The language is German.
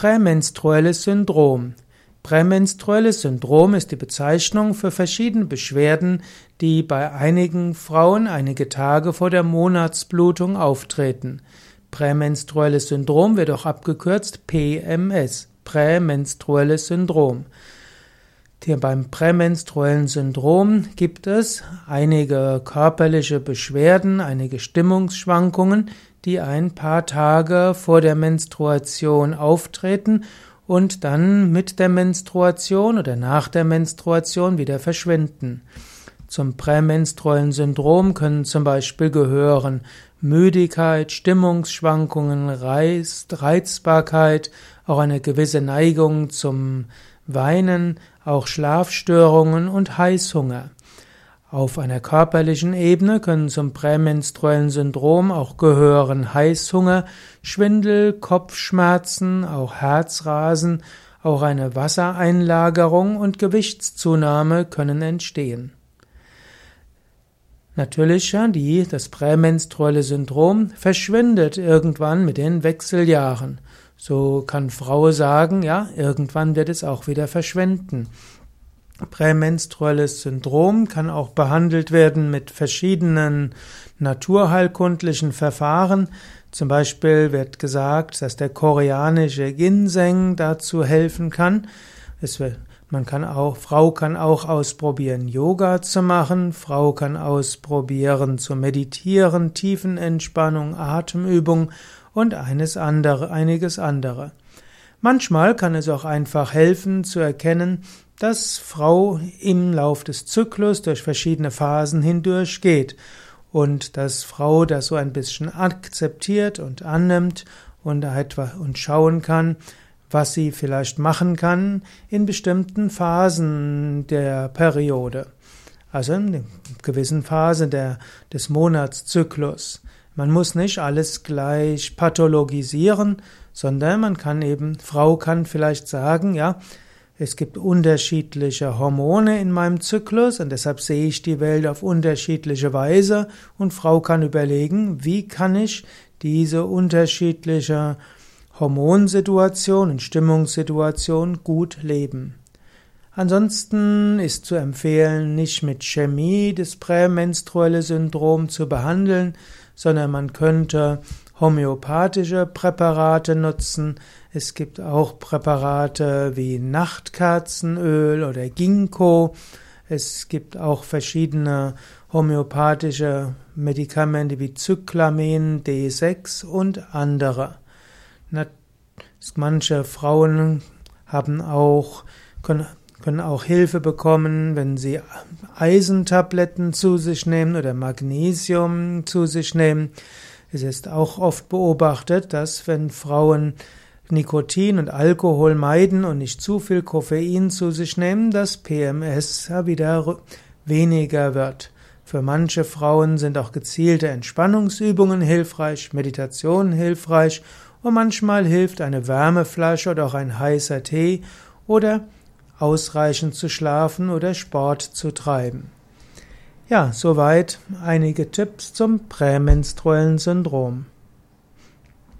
Prämenstruelles Syndrom. Prämenstruelles Syndrom ist die Bezeichnung für verschiedene Beschwerden, die bei einigen Frauen einige Tage vor der Monatsblutung auftreten. Prämenstruelles Syndrom wird auch abgekürzt PMS, Prämenstruelles Syndrom. Beim prämenstruellen Syndrom gibt es einige körperliche Beschwerden, einige Stimmungsschwankungen, die ein paar Tage vor der Menstruation auftreten und dann mit der Menstruation oder nach der Menstruation wieder verschwinden. Zum prämenstruellen Syndrom können zum Beispiel gehören Müdigkeit, Stimmungsschwankungen, Reizbarkeit, auch eine gewisse Neigung zum Weinen, auch Schlafstörungen und Heißhunger. Auf einer körperlichen Ebene können zum prämenstruellen Syndrom auch gehören Heißhunger, Schwindel, Kopfschmerzen, auch Herzrasen, auch eine Wassereinlagerung und Gewichtszunahme können entstehen. Natürlich, die, das prämenstruelle Syndrom verschwindet irgendwann mit den Wechseljahren. So kann Frau sagen, ja, irgendwann wird es auch wieder verschwinden. Prämenstruelles Syndrom kann auch behandelt werden mit verschiedenen naturheilkundlichen Verfahren. Zum Beispiel wird gesagt, dass der koreanische Ginseng dazu helfen kann. Wird, man kann auch, Frau kann auch ausprobieren, Yoga zu machen. Frau kann ausprobieren, zu meditieren, Tiefenentspannung, Atemübung und eines andere, einiges andere. Manchmal kann es auch einfach helfen zu erkennen, dass Frau im Lauf des Zyklus durch verschiedene Phasen hindurch geht und dass Frau das so ein bisschen akzeptiert und annimmt und etwa und schauen kann, was sie vielleicht machen kann in bestimmten Phasen der Periode. Also in gewissen Phase der, des Monatszyklus. Man muss nicht alles gleich pathologisieren, sondern man kann eben, Frau kann vielleicht sagen, ja, es gibt unterschiedliche Hormone in meinem Zyklus und deshalb sehe ich die Welt auf unterschiedliche Weise und Frau kann überlegen, wie kann ich diese unterschiedliche Hormonsituation und Stimmungssituation gut leben. Ansonsten ist zu empfehlen, nicht mit Chemie das prämenstruelle Syndrom zu behandeln, sondern man könnte homöopathische Präparate nutzen. Es gibt auch Präparate wie Nachtkerzenöl oder Ginkgo. Es gibt auch verschiedene homöopathische Medikamente wie Zyklamen D6 und andere. Manche Frauen haben auch, können, können auch Hilfe bekommen, wenn sie Eisentabletten zu sich nehmen oder Magnesium zu sich nehmen. Es ist auch oft beobachtet, dass wenn Frauen Nikotin und Alkohol meiden und nicht zu viel Koffein zu sich nehmen, das PMS wieder weniger wird. Für manche Frauen sind auch gezielte Entspannungsübungen hilfreich, Meditation hilfreich und manchmal hilft eine Wärmeflasche oder auch ein heißer Tee oder ausreichend zu schlafen oder Sport zu treiben. Ja, soweit einige Tipps zum prämenstruellen Syndrom.